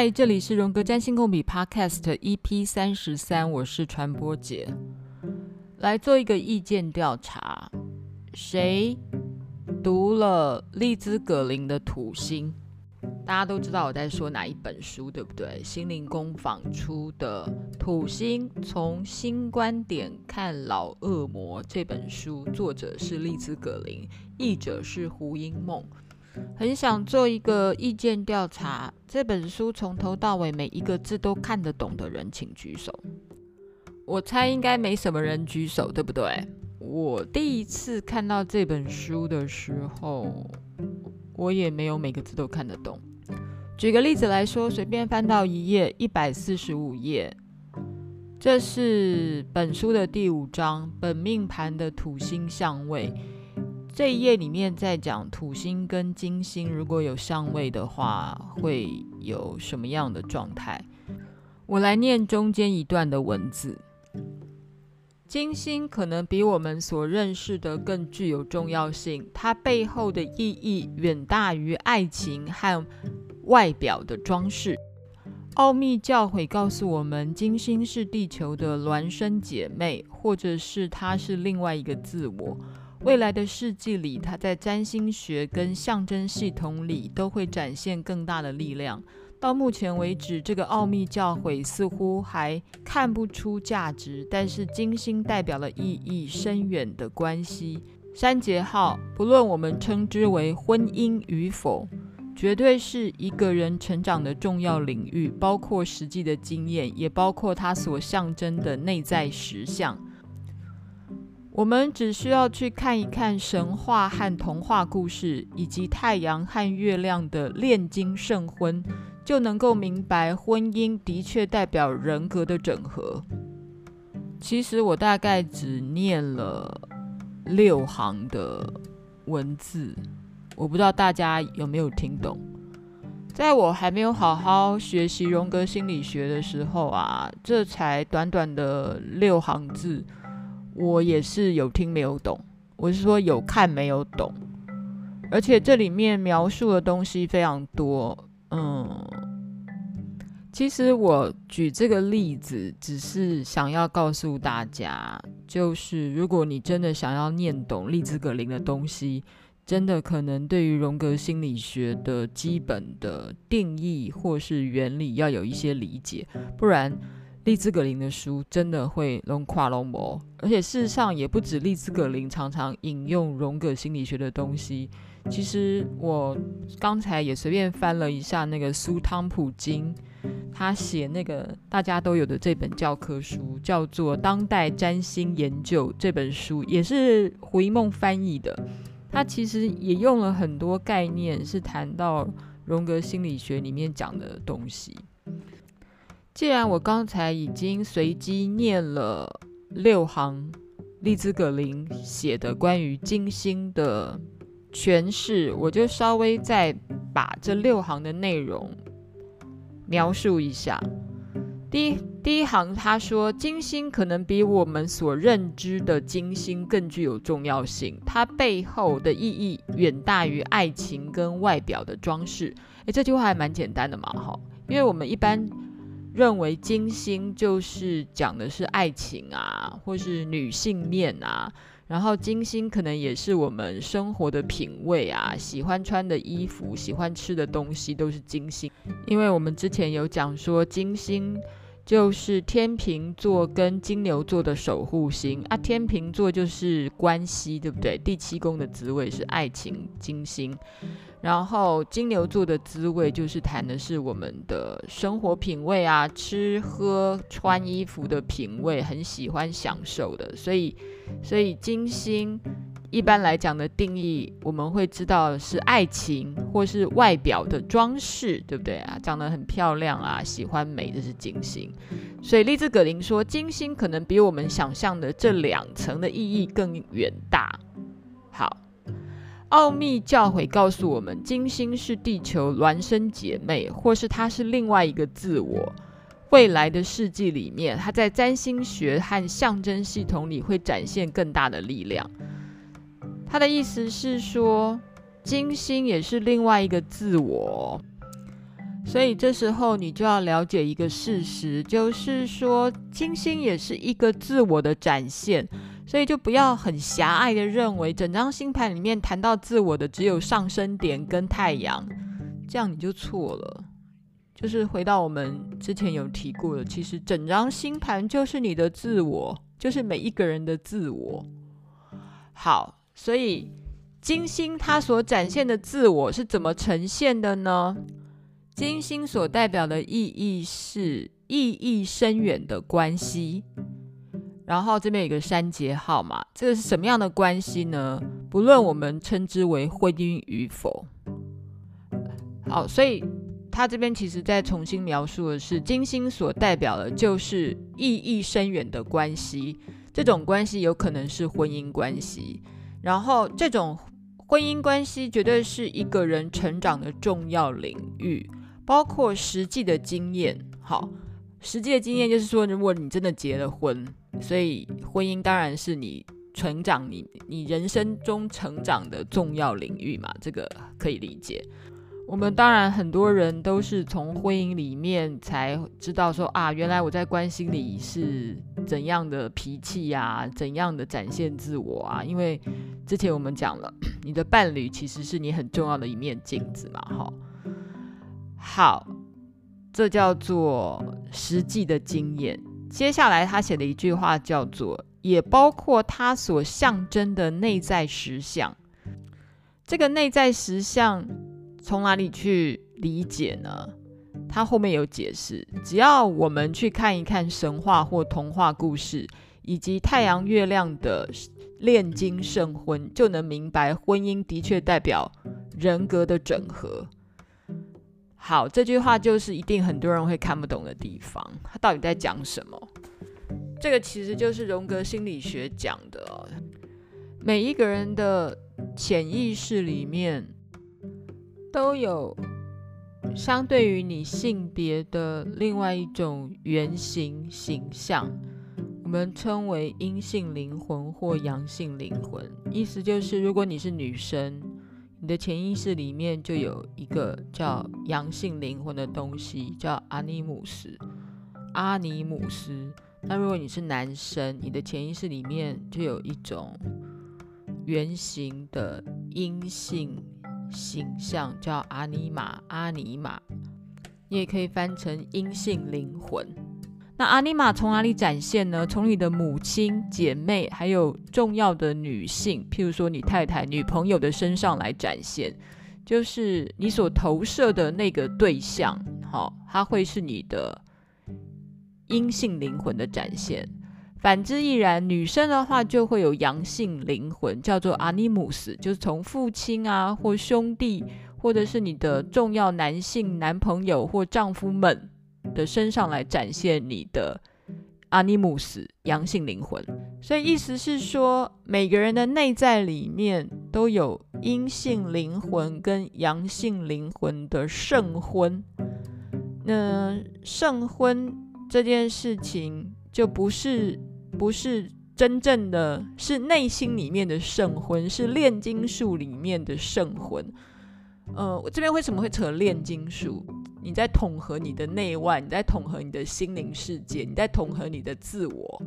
嗨，这里是荣格占星共笔 Podcast EP 三十三，我是传播姐，来做一个意见调查。谁读了丽兹·葛林的《土星》？大家都知道我在说哪一本书，对不对？心灵工坊出的《土星：从新观点看老恶魔》这本书，作者是丽兹·葛林，译者是胡因梦。很想做一个意见调查，这本书从头到尾每一个字都看得懂的人，请举手。我猜应该没什么人举手，对不对？我第一次看到这本书的时候，我也没有每个字都看得懂。举个例子来说，随便翻到一页，一百四十五页，这是本书的第五章，本命盘的土星相位。这一页里面在讲土星跟金星如果有相位的话，会有什么样的状态？我来念中间一段的文字：金星可能比我们所认识的更具有重要性，它背后的意义远大于爱情和外表的装饰。奥秘教诲告诉我们，金星是地球的孪生姐妹，或者是它是另外一个自我。未来的世纪里，它在占星学跟象征系统里都会展现更大的力量。到目前为止，这个奥秘教诲似乎还看不出价值，但是金星代表了意义深远的关系。三节号，不论我们称之为婚姻与否，绝对是一个人成长的重要领域，包括实际的经验，也包括它所象征的内在实相。我们只需要去看一看神话和童话故事，以及太阳和月亮的炼金圣婚，就能够明白婚姻的确代表人格的整合。其实我大概只念了六行的文字，我不知道大家有没有听懂。在我还没有好好学习荣格心理学的时候啊，这才短短的六行字。我也是有听没有懂，我是说有看没有懂，而且这里面描述的东西非常多。嗯，其实我举这个例子，只是想要告诉大家，就是如果你真的想要念懂利兹·格林的东西，真的可能对于荣格心理学的基本的定义或是原理要有一些理解，不然。丽兹·葛林的书真的会龙跨龙膜，而且事实上也不止丽兹·葛林常常引用荣格心理学的东西。其实我刚才也随便翻了一下那个苏汤普金，他写那个大家都有的这本教科书，叫做《当代占星研究》这本书，也是胡一梦翻译的。他其实也用了很多概念，是谈到荣格心理学里面讲的东西。既然我刚才已经随机念了六行丽兹·葛林写的关于金星的诠释，我就稍微再把这六行的内容描述一下。第一第一行他说，金星可能比我们所认知的金星更具有重要性，它背后的意义远大于爱情跟外表的装饰。诶，这句话还蛮简单的嘛，哈，因为我们一般。认为金星就是讲的是爱情啊，或是女性面啊，然后金星可能也是我们生活的品味啊，喜欢穿的衣服、喜欢吃的东西都是金星。因为我们之前有讲说，金星就是天秤座跟金牛座的守护星啊，天秤座就是关系，对不对？第七宫的滋味是爱情，金星。然后金牛座的滋味就是谈的是我们的生活品味啊，吃喝穿衣服的品味，很喜欢享受的。所以，所以金星一般来讲的定义，我们会知道是爱情或是外表的装饰，对不对啊？长得很漂亮啊，喜欢美，这是金星。所以丽兹·葛林说，金星可能比我们想象的这两层的意义更远大。好。奥秘教诲告诉我们，金星是地球孪生姐妹，或是它是另外一个自我。未来的世纪里面，它在占星学和象征系统里会展现更大的力量。他的意思是说，金星也是另外一个自我。所以这时候你就要了解一个事实，就是说金星也是一个自我的展现，所以就不要很狭隘的认为整张星盘里面谈到自我的只有上升点跟太阳，这样你就错了。就是回到我们之前有提过的，其实整张星盘就是你的自我，就是每一个人的自我。好，所以金星它所展现的自我是怎么呈现的呢？金星所代表的意义是意义深远的关系，然后这边有一个三节号嘛，这个是什么样的关系呢？不论我们称之为婚姻与否，好，所以他这边其实在重新描述的是金星所代表的就是意义深远的关系，这种关系有可能是婚姻关系，然后这种婚姻关系绝对是一个人成长的重要领域。包括实际的经验，好，实际的经验就是说，如果你真的结了婚，所以婚姻当然是你成长你你人生中成长的重要领域嘛，这个可以理解。我们当然很多人都是从婚姻里面才知道说啊，原来我在关系里是怎样的脾气呀，怎样的展现自我啊，因为之前我们讲了，你的伴侣其实是你很重要的一面镜子嘛，哈。好，这叫做实际的经验。接下来他写的一句话叫做“也包括他所象征的内在实相”。这个内在实相从哪里去理解呢？他后面有解释。只要我们去看一看神话或童话故事，以及太阳月亮的炼金圣婚，就能明白婚姻的确代表人格的整合。好，这句话就是一定很多人会看不懂的地方，他到底在讲什么？这个其实就是荣格心理学讲的，每一个人的潜意识里面都有相对于你性别的另外一种原型形象，我们称为阴性灵魂或阳性灵魂，意思就是如果你是女生。你的潜意识里面就有一个叫阳性灵魂的东西，叫阿尼姆斯。阿尼姆斯。那如果你是男生，你的潜意识里面就有一种原型的阴性形象，叫阿尼玛。阿尼玛，你也可以翻成阴性灵魂。那阿尼玛从哪里展现呢？从你的母亲、姐妹，还有重要的女性，譬如说你太太、女朋友的身上来展现，就是你所投射的那个对象，好，它会是你的阴性灵魂的展现。反之亦然，女生的话就会有阳性灵魂，叫做阿尼姆斯，就是从父亲啊，或兄弟，或者是你的重要男性男朋友或丈夫们。的身上来展现你的阿尼姆斯阳性灵魂，所以意思是说，每个人的内在里面都有阴性灵魂跟阳性灵魂的圣婚。那圣婚这件事情就不是不是真正的，是内心里面的圣魂，是炼金术里面的圣魂。呃，我这边为什么会扯炼金术？你在统合你的内外，你在统合你的心灵世界，你在统合你的自我。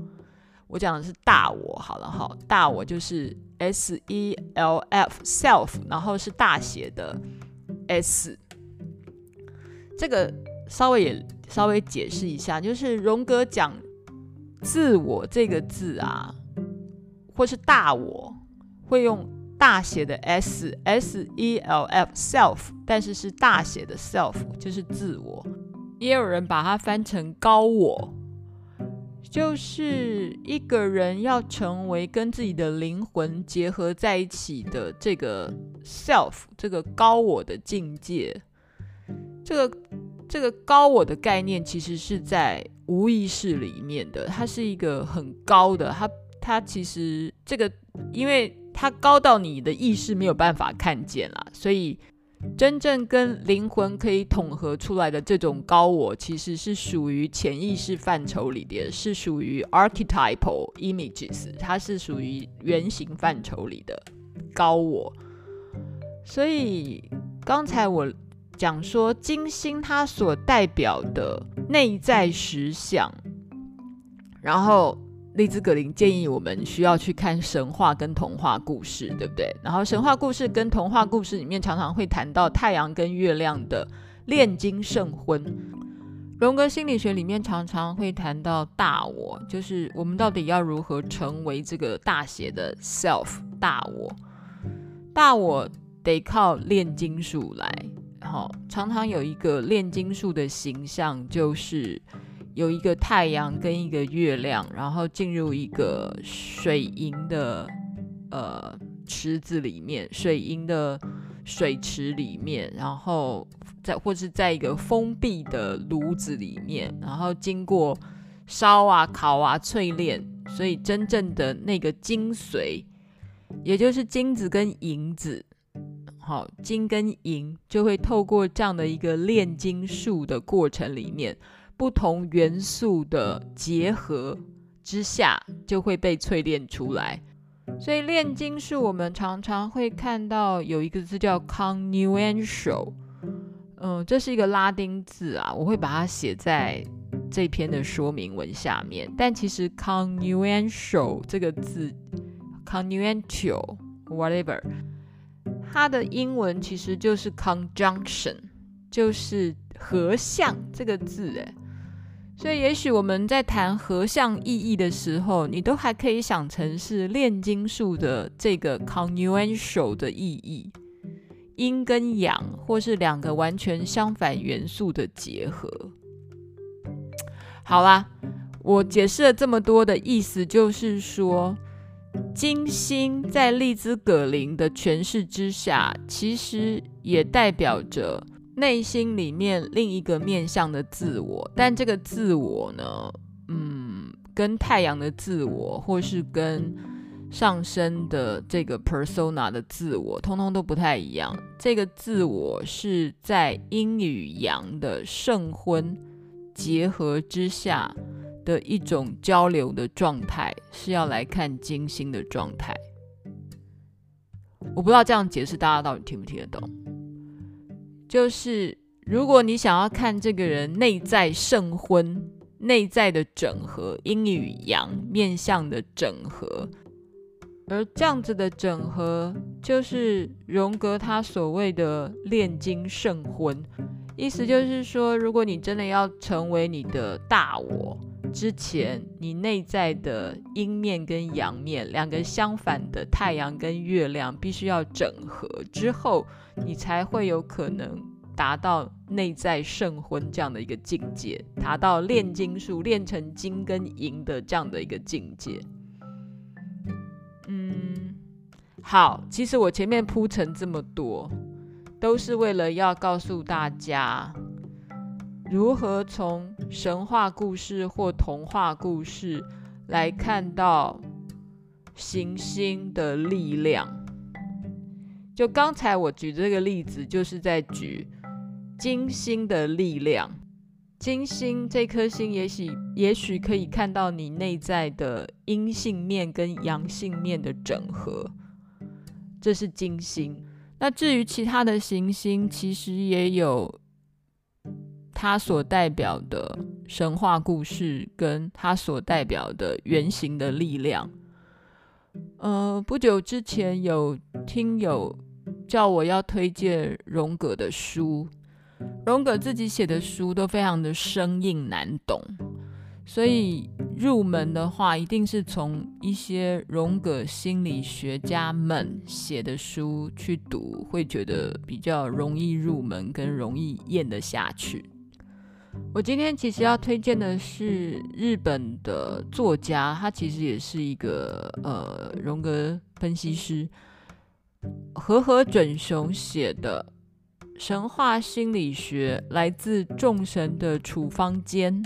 我讲的是大我，好了哈，大我就是 S E L F self，然后是大写的 S。这个稍微也稍微解释一下，就是荣格讲自我这个字啊，或是大我会用。大写的 S S E L F self，但是是大写的 self，就是自我。也有人把它翻成高我，就是一个人要成为跟自己的灵魂结合在一起的这个 self，这个高我的境界。这个这个高我的概念其实是在无意识里面的，它是一个很高的，它它其实这个因为。它高到你的意识没有办法看见啦，所以真正跟灵魂可以统合出来的这种高我，其实是属于潜意识范畴里的，是属于 archetypal images，它是属于原型范畴里的高我。所以刚才我讲说金星它所代表的内在实相，然后利兹·格林建议我们需要去看神话跟童话故事，对不对？然后神话故事跟童话故事里面常常会谈到太阳跟月亮的炼金圣婚。荣格心理学里面常常会谈到大我，就是我们到底要如何成为这个大写的 self 大我。大我得靠炼金术来，好，常常有一个炼金术的形象，就是有一个太阳跟一个月亮，然后进入一个水银的呃池子里面，水银的水池里面，然后在或是在一个封闭的炉子里面，然后经过烧啊、烤啊、淬炼，所以真正的那个精髓。也就是金子跟银子，好，金跟银就会透过这样的一个炼金术的过程里面，不同元素的结合之下，就会被淬炼出来。所以炼金术我们常常会看到有一个字叫 conuential，嗯，这是一个拉丁字啊，我会把它写在这篇的说明文下面。但其实 conuential 这个字。Congruential whatever，它的英文其实就是 conjunction，就是合相这个字诶。所以也许我们在谈合相意义的时候，你都还可以想成是炼金术的这个 congruential 的意义，阴跟阳，或是两个完全相反元素的结合。好啦，我解释了这么多的意思，就是说。金星在丽兹·葛林的诠释之下，其实也代表着内心里面另一个面向的自我。但这个自我呢，嗯，跟太阳的自我，或是跟上升的这个 persona 的自我，通通都不太一样。这个自我是在阴与阳的圣婚结合之下。的一种交流的状态，是要来看金星的状态。我不知道这样解释大家到底听不听得懂。就是如果你想要看这个人内在圣婚、内在的整合、阴与阳面相的整合，而这样子的整合，就是荣格他所谓的炼金圣婚。意思就是说，如果你真的要成为你的大我。之前，你内在的阴面跟阳面两个相反的太阳跟月亮必须要整合之后，你才会有可能达到内在圣婚这样的一个境界，达到炼金术炼成金跟银的这样的一个境界。嗯，好，其实我前面铺陈这么多，都是为了要告诉大家。如何从神话故事或童话故事来看到行星的力量？就刚才我举这个例子，就是在举金星的力量。金星这颗星，也许也许可以看到你内在的阴性面跟阳性面的整合，这是金星。那至于其他的行星，其实也有。它所代表的神话故事，跟它所代表的原型的力量。呃，不久之前有听友叫我要推荐荣格的书，荣格自己写的书都非常的生硬难懂，所以入门的话，一定是从一些荣格心理学家们写的书去读，会觉得比较容易入门，跟容易咽得下去。我今天其实要推荐的是日本的作家，他其实也是一个呃荣格分析师，和和准雄写的《神话心理学：来自众神的处方间》。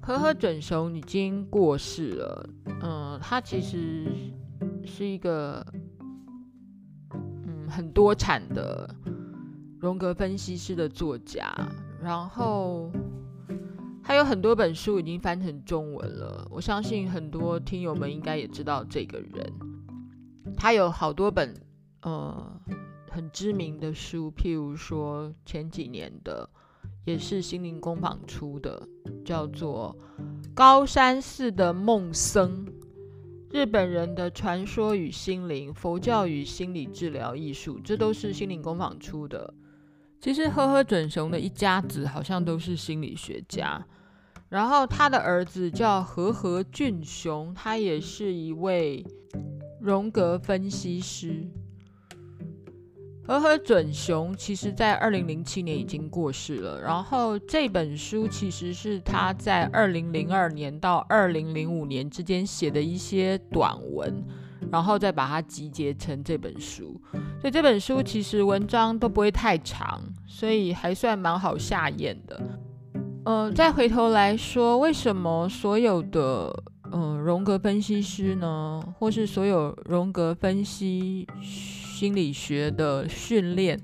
和和准雄已经过世了，嗯，他其实是一个嗯很多产的。荣格分析师的作家，然后还有很多本书已经翻成中文了。我相信很多听友们应该也知道这个人。他有好多本呃很知名的书，譬如说前几年的，也是心灵工坊出的，叫做《高山寺的梦僧：日本人的传说与心灵，佛教与心理治疗艺术》，这都是心灵工坊出的。其实呵呵准雄的一家子好像都是心理学家。然后他的儿子叫和和俊雄，他也是一位荣格分析师。和和准雄其实在二零零七年已经过世了。然后这本书其实是他在二零零二年到二零零五年之间写的一些短文，然后再把它集结成这本书。所以这本书其实文章都不会太长，所以还算蛮好下咽的。嗯、呃，再回头来说，为什么所有的嗯、呃、荣格分析师呢，或是所有荣格分析心理学的训练，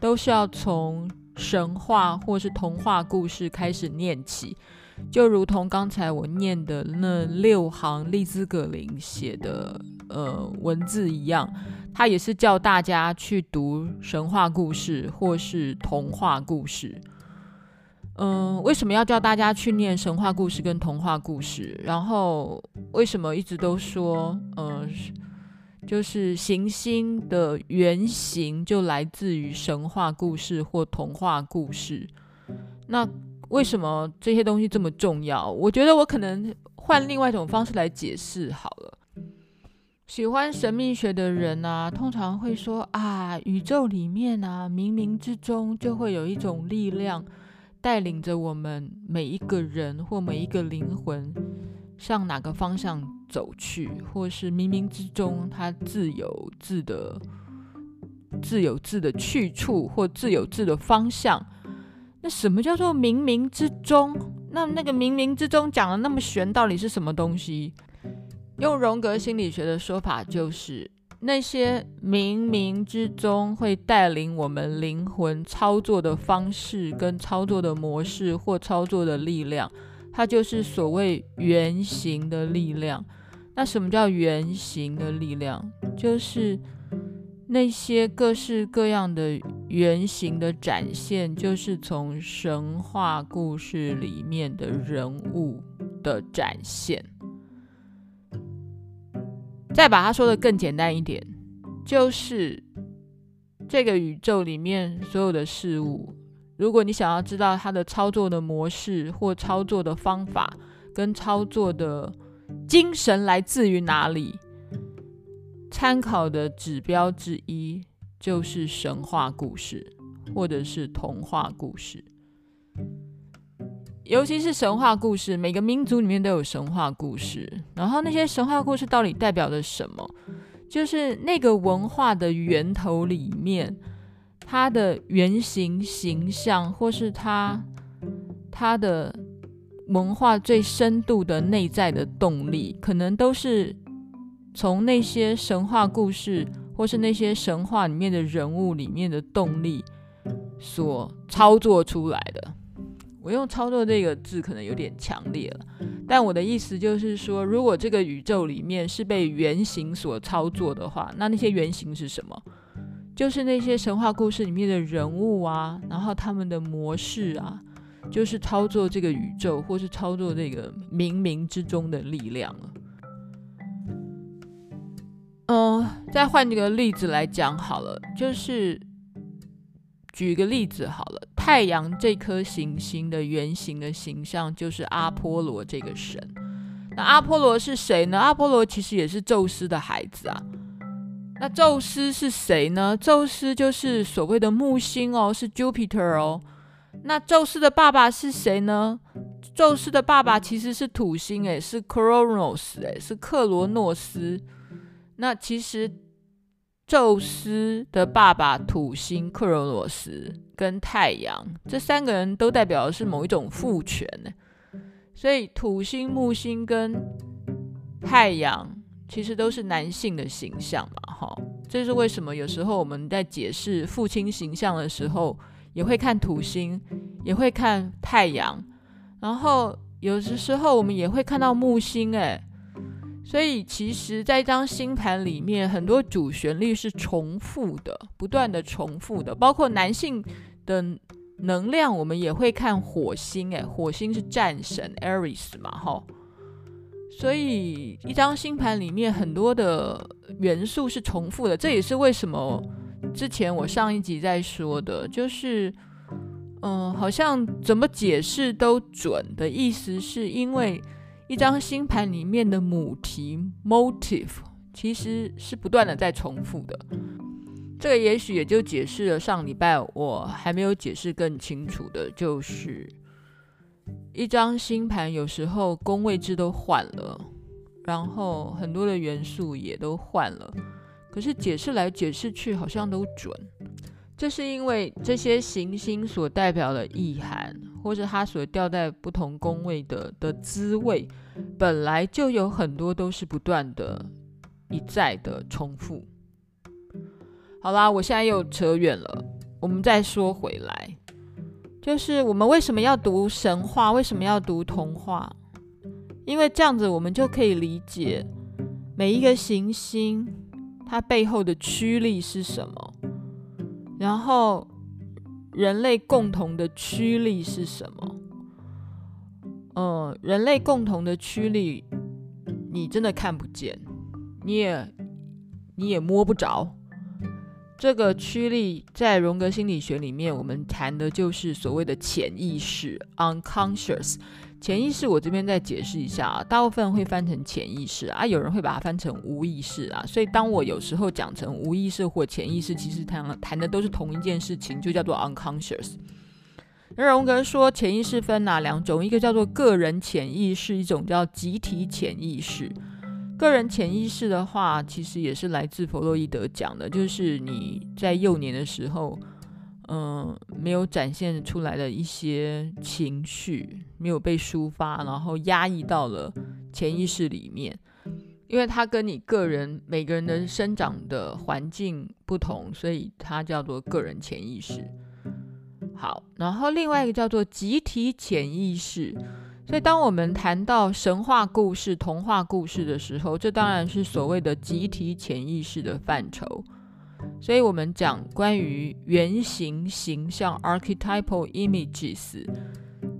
都是要从神话或是童话故事开始念起？就如同刚才我念的那六行利兹葛林写的呃文字一样，他也是叫大家去读神话故事或是童话故事。嗯，为什么要叫大家去念神话故事跟童话故事？然后为什么一直都说，嗯，就是行星的原型就来自于神话故事或童话故事？那为什么这些东西这么重要？我觉得我可能换另外一种方式来解释好了。喜欢神秘学的人啊，通常会说啊，宇宙里面啊，冥冥之中就会有一种力量。带领着我们每一个人或每一个灵魂向哪个方向走去，或是冥冥之中它自有自的、自有自的去处，或自有自的方向。那什么叫做冥冥之中？那那个冥冥之中讲的那么玄，到底是什么东西？用荣格心理学的说法就是。那些冥冥之中会带领我们灵魂操作的方式、跟操作的模式或操作的力量，它就是所谓原型的力量。那什么叫原型的力量？就是那些各式各样的原型的展现，就是从神话故事里面的人物的展现。再把它说的更简单一点，就是这个宇宙里面所有的事物，如果你想要知道它的操作的模式或操作的方法跟操作的精神来自于哪里，参考的指标之一就是神话故事或者是童话故事。尤其是神话故事，每个民族里面都有神话故事。然后那些神话故事到底代表着什么？就是那个文化的源头里面，它的原型形象，或是它它的文化最深度的内在的动力，可能都是从那些神话故事，或是那些神话里面的人物里面的动力所操作出来的。我用“操作”这个字可能有点强烈了，但我的意思就是说，如果这个宇宙里面是被原型所操作的话，那那些原型是什么？就是那些神话故事里面的人物啊，然后他们的模式啊，就是操作这个宇宙，或是操作这个冥冥之中的力量了。嗯，再换一个例子来讲好了，就是。举一个例子好了，太阳这颗行星的原型的形象就是阿波罗这个神。那阿波罗是谁呢？阿波罗其实也是宙斯的孩子啊。那宙斯是谁呢？宙斯就是所谓的木星哦，是 Jupiter 哦。那宙斯的爸爸是谁呢？宙斯的爸爸其实是土星，诶，是 Kronos，诶，是克罗诺斯。那其实。宙斯的爸爸土星克罗诺斯跟太阳这三个人都代表的是某一种父权呢，所以土星、木星跟太阳其实都是男性的形象嘛，哈，这是为什么有时候我们在解释父亲形象的时候，也会看土星，也会看太阳，然后有的时候我们也会看到木星，诶。所以其实，在一张星盘里面，很多主旋律是重复的，不断的重复的，包括男性的能量，我们也会看火星，诶，火星是战神 Aries 嘛，哈。所以，一张星盘里面很多的元素是重复的，这也是为什么之前我上一集在说的，就是，嗯、好像怎么解释都准的意思，是因为一张星盘里面的母题 motive 其实是不断的在重复的。这个也许也就解释了上礼拜我还没有解释更清楚的，就是。一张星盘有时候宫位制都换了，然后很多的元素也都换了，可是解释来解释去好像都准。这是因为这些行星所代表的意涵，或者它所掉在不同宫位的的滋味，本来就有很多都是不断的、一再的重复。好啦，我现在又扯远了，我们再说回来。就是我们为什么要读神话？为什么要读童话？因为这样子，我们就可以理解每一个行星它背后的驱力是什么，然后人类共同的驱力是什么？嗯，人类共同的驱力，你真的看不见，你也你也摸不着。这个驱力在荣格心理学里面，我们谈的就是所谓的潜意识 （unconscious）。潜意识我这边再解释一下啊，大部分会翻成潜意识啊，有人会把它翻成无意识啊。所以当我有时候讲成无意识或潜意识，其实谈谈的都是同一件事情，就叫做 unconscious。那荣格说潜意识分哪两种？一个叫做个人潜意识，一种叫集体潜意识。个人潜意识的话，其实也是来自弗洛伊德讲的，就是你在幼年的时候，嗯、没有展现出来的一些情绪，没有被抒发，然后压抑到了潜意识里面，因为它跟你个人每个人的生长的环境不同，所以它叫做个人潜意识。好，然后另外一个叫做集体潜意识。所以，当我们谈到神话故事、童话故事的时候，这当然是所谓的集体潜意识的范畴。所以，我们讲关于原型形象 （archetypal images）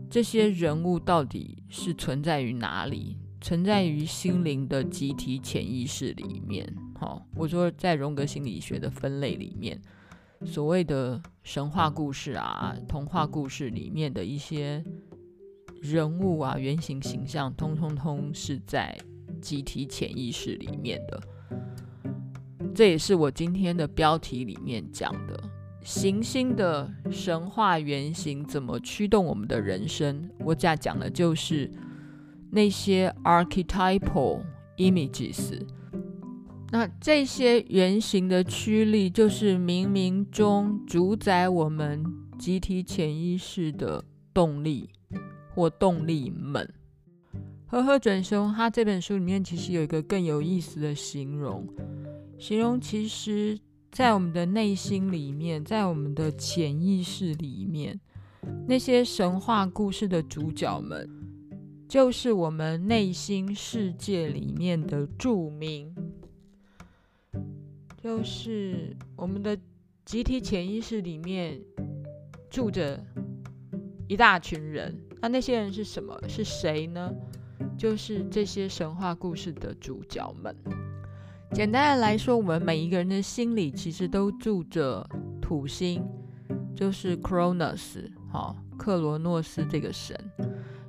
这些人物到底是存在于哪里？存在于心灵的集体潜意识里面。好，我说在荣格心理学的分类里面，所谓的神话故事啊、童话故事里面的一些。人物啊，原型形象，通通通是在集体潜意识里面的。这也是我今天的标题里面讲的：行星的神话原型怎么驱动我们的人生。我这样讲的就是那些 archetypal images。那这些原型的驱力，就是冥冥中主宰我们集体潜意识的动力。或动力们，和和准雄他这本书里面其实有一个更有意思的形容，形容其实在我们的内心里面，在我们的潜意识里面，那些神话故事的主角们，就是我们内心世界里面的住民，就是我们的集体潜意识里面住着一大群人。那那些人是什么？是谁呢？就是这些神话故事的主角们。简单的来说，我们每一个人的心里其实都住着土星，就是 Cronus，好，克罗诺斯这个神，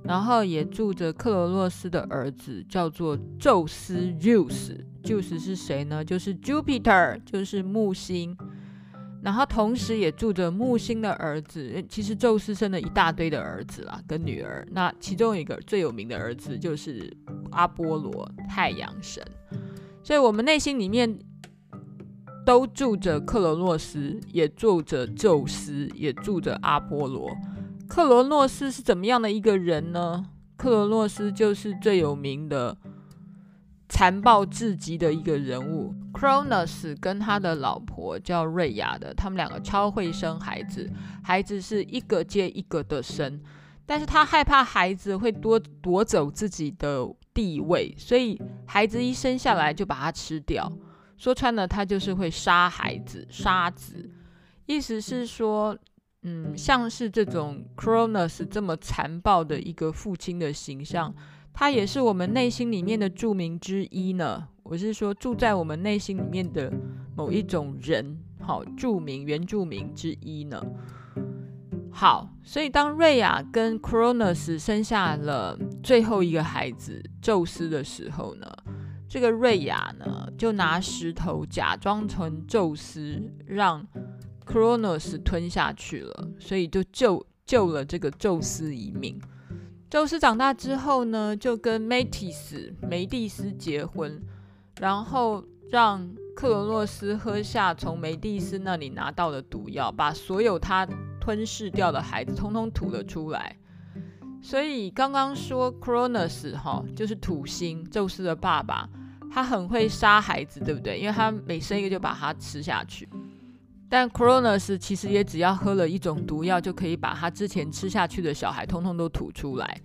然后也住着克罗诺斯的儿子，叫做宙斯 Zeus。Zeus 是谁呢？就是 Jupiter，就是木星。然后同时也住着木星的儿子，其实宙斯生了一大堆的儿子啦，跟女儿。那其中一个最有名的儿子就是阿波罗，太阳神。所以我们内心里面都住着克罗诺斯，也住着宙斯，也住着阿波罗。克罗诺斯是怎么样的一个人呢？克罗诺斯就是最有名的。残暴至极的一个人物，Cronus 跟他的老婆叫瑞亚的，他们两个超会生孩子，孩子是一个接一个的生，但是他害怕孩子会夺夺走自己的地位，所以孩子一生下来就把他吃掉。说穿了，他就是会杀孩子、杀子。意思是说，嗯，像是这种 Cronos 这么残暴的一个父亲的形象，他也是我们内心里面的住民之一呢。我是说，住在我们内心里面的某一种人，好，住民、原住民之一呢。好，所以当瑞亚跟 Cronos 生下了最后一个孩子宙斯的时候呢，这个瑞亚呢就拿石头假装成宙斯，让 Cronos 吞下去了，所以就救救了这个宙斯一命。宙斯长大之后呢，就跟梅蒂斯梅蒂斯结婚，然后让克罗诺斯喝下从梅蒂斯那里拿到的毒药，把所有他。吞噬掉的孩子，通通吐了出来。所以刚刚说 Cronus 哈，就是土星，宙斯的爸爸，他很会杀孩子，对不对？因为他每生一个就把他吃下去。但 Cronus 其实也只要喝了一种毒药，就可以把他之前吃下去的小孩通通都吐出来。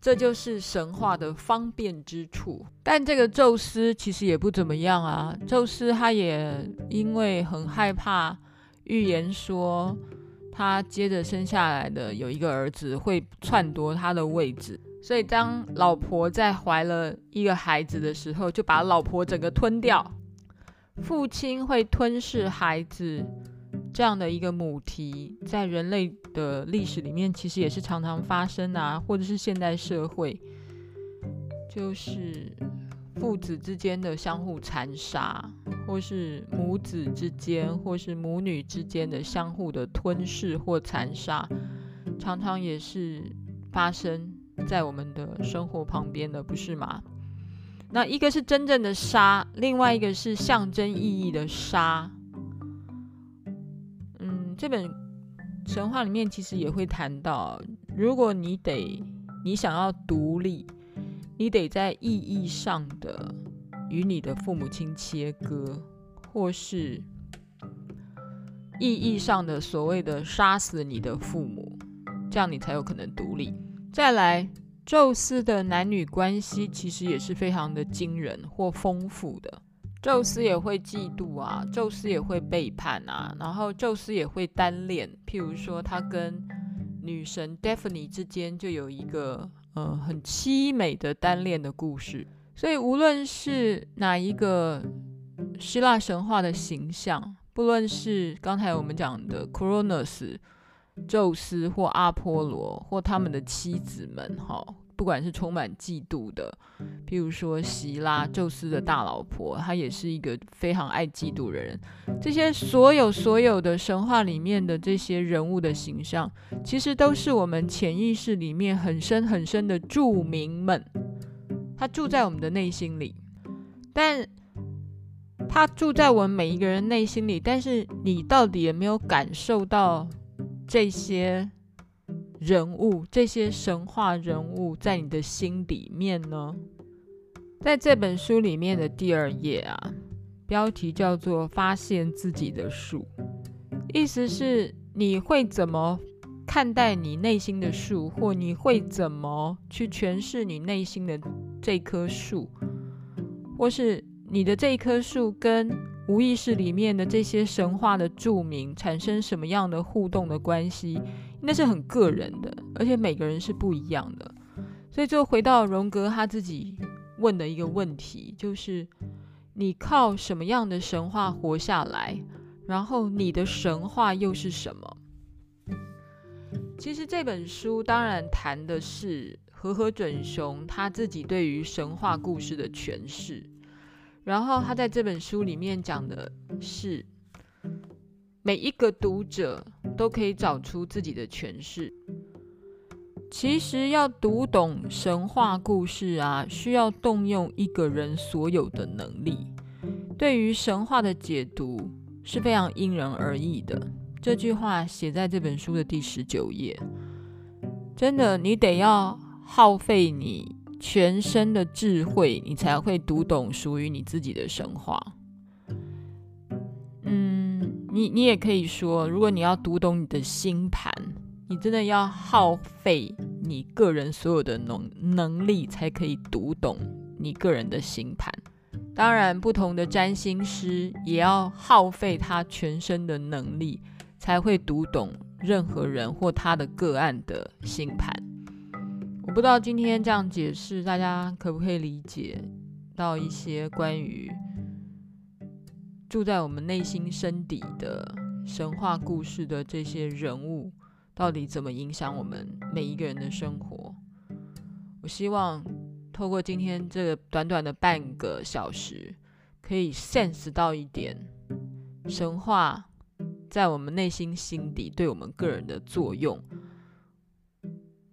这就是神话的方便之处。但这个宙斯其实也不怎么样啊。宙斯他也因为很害怕，预言说。他接着生下来的有一个儿子会篡夺他的位置，所以当老婆在怀了一个孩子的时候，就把老婆整个吞掉。父亲会吞噬孩子这样的一个母题，在人类的历史里面其实也是常常发生啊，或者是现代社会，就是。父子之间的相互残杀，或是母子之间，或是母女之间的相互的吞噬或残杀，常常也是发生在我们的生活旁边的，不是吗？那一个是真正的杀，另外一个是象征意义的杀。嗯，这本神话里面其实也会谈到，如果你得，你想要独立。你得在意义上的与你的父母亲切割，或是意义上的所谓的杀死你的父母，这样你才有可能独立。再来，宙斯的男女关系其实也是非常的惊人或丰富的。宙斯也会嫉妒啊，宙斯也会背叛啊，然后宙斯也会单恋。譬如说，他跟女神 Daphne 之间就有一个。呃，很凄美的单恋的故事。所以，无论是哪一个希腊神话的形象，不论是刚才我们讲的 Cronos、宙斯或阿波罗，或他们的妻子们，哈。不管是充满嫉妒的，譬如说希拉，宙斯的大老婆，她也是一个非常爱嫉妒的人。这些所有所有的神话里面的这些人物的形象，其实都是我们潜意识里面很深很深的住民们。他住在我们的内心里，但他住在我们每一个人内心里。但是你到底有没有感受到这些？人物，这些神话人物在你的心里面呢？在这本书里面的第二页啊，标题叫做“发现自己的树”，意思是你会怎么看待你内心的树，或你会怎么去诠释你内心的这棵树，或是你的这棵树跟无意识里面的这些神话的著名产生什么样的互动的关系？那是很个人的，而且每个人是不一样的，所以就回到荣格他自己问的一个问题，就是你靠什么样的神话活下来？然后你的神话又是什么？其实这本书当然谈的是和和准雄他自己对于神话故事的诠释，然后他在这本书里面讲的是。每一个读者都可以找出自己的诠释。其实要读懂神话故事啊，需要动用一个人所有的能力。对于神话的解读是非常因人而异的。这句话写在这本书的第十九页。真的，你得要耗费你全身的智慧，你才会读懂属于你自己的神话。你你也可以说，如果你要读懂你的星盘，你真的要耗费你个人所有的能能力，才可以读懂你个人的星盘。当然，不同的占星师也要耗费他全身的能力，才会读懂任何人或他的个案的星盘。我不知道今天这样解释，大家可不可以理解到一些关于住在我们内心深底的神话故事的这些人物，到底怎么影响我们每一个人的生活？我希望透过今天这个短短的半个小时，可以 sense 到一点神话在我们内心心底对我们个人的作用。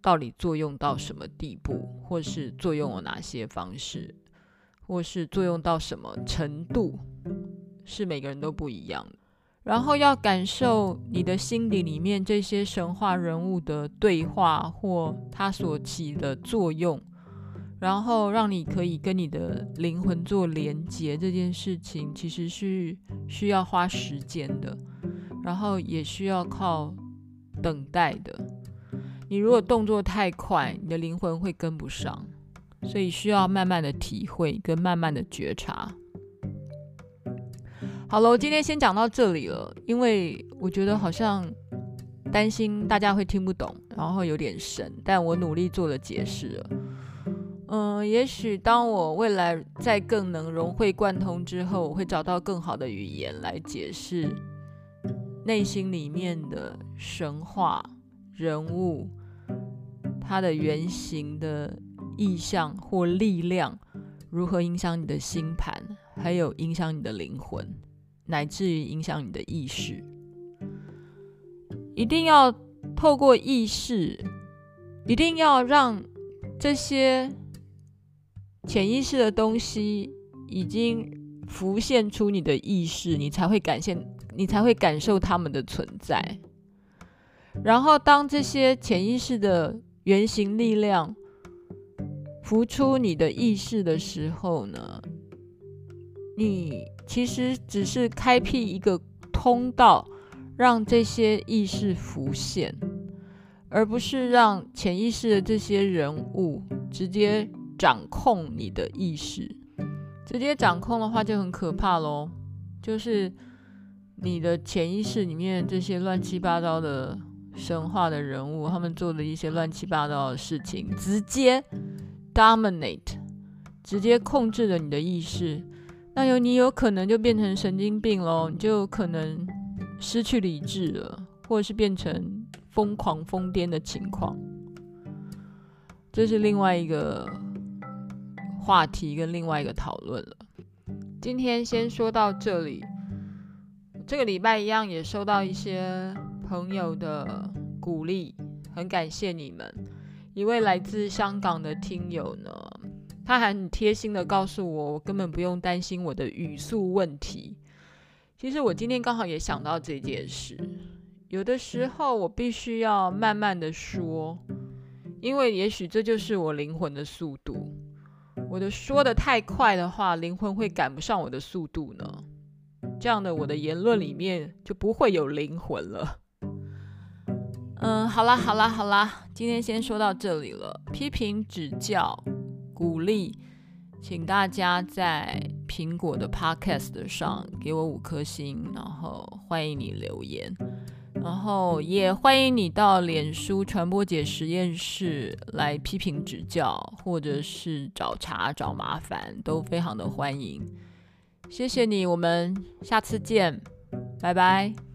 到底作用到什么地步，或是作用了哪些方式，或是作用到什么程度，是每个人都不一样的。然后要感受你的心底里面这些神话人物的对话或他所起的作用，然后让你可以跟你的灵魂做连接，这件事情其实是需要花时间的，然后也需要靠等待的。你如果动作太快，你的灵魂会跟不上，所以需要慢慢的体会跟慢慢的觉察。好了，我今天先讲到这里了，因为我觉得好像担心大家会听不懂，然后有点神，但我努力做了解释了。嗯，也许当我未来再更能融会贯通之后，我会找到更好的语言来解释内心里面的神话人物。它的原型的意象或力量如何影响你的星盘，还有影响你的灵魂，乃至于影响你的意识。一定要透过意识，一定要让这些潜意识的东西已经浮现出你的意识，你才会感现，你才会感受他们的存在。然后，当这些潜意识的原型力量浮出你的意识的时候呢，你其实只是开辟一个通道，让这些意识浮现，而不是让潜意识的这些人物直接掌控你的意识。直接掌控的话就很可怕喽，就是你的潜意识里面这些乱七八糟的。神话的人物，他们做的一些乱七八糟的事情，直接 dominate，直接控制了你的意识，那有你有可能就变成神经病喽，你就可能失去理智了，或者是变成疯狂疯癫的情况。这是另外一个话题跟另外一个讨论了。今天先说到这里，这个礼拜一样也收到一些。朋友的鼓励，很感谢你们。一位来自香港的听友呢，他还很贴心的告诉我，我根本不用担心我的语速问题。其实我今天刚好也想到这件事，有的时候我必须要慢慢的说，因为也许这就是我灵魂的速度。我的说的太快的话，灵魂会赶不上我的速度呢。这样的我的言论里面就不会有灵魂了。嗯，好啦，好啦，好啦，今天先说到这里了。批评、指教、鼓励，请大家在苹果的 Podcast 上给我五颗星，然后欢迎你留言，然后也欢迎你到脸书传播姐实验室来批评指教，或者是找茬找麻烦，都非常的欢迎。谢谢你，我们下次见，拜拜。